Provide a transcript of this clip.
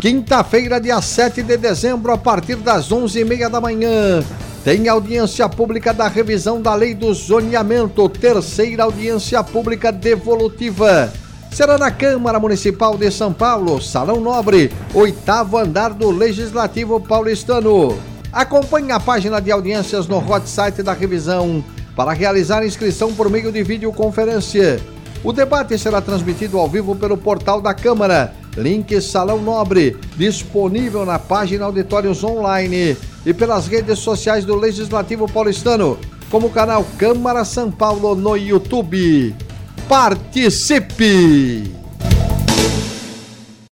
Quinta-feira, dia 7 de dezembro, a partir das 11h30 da manhã, tem audiência pública da revisão da lei do zoneamento, terceira audiência pública devolutiva. Será na Câmara Municipal de São Paulo, Salão Nobre, oitavo andar do Legislativo Paulistano. Acompanhe a página de audiências no hot site da revisão para realizar inscrição por meio de videoconferência. O debate será transmitido ao vivo pelo portal da Câmara link Salão Nobre, disponível na página Auditórios Online e pelas redes sociais do Legislativo Paulistano, como o canal Câmara São Paulo no YouTube. Participe!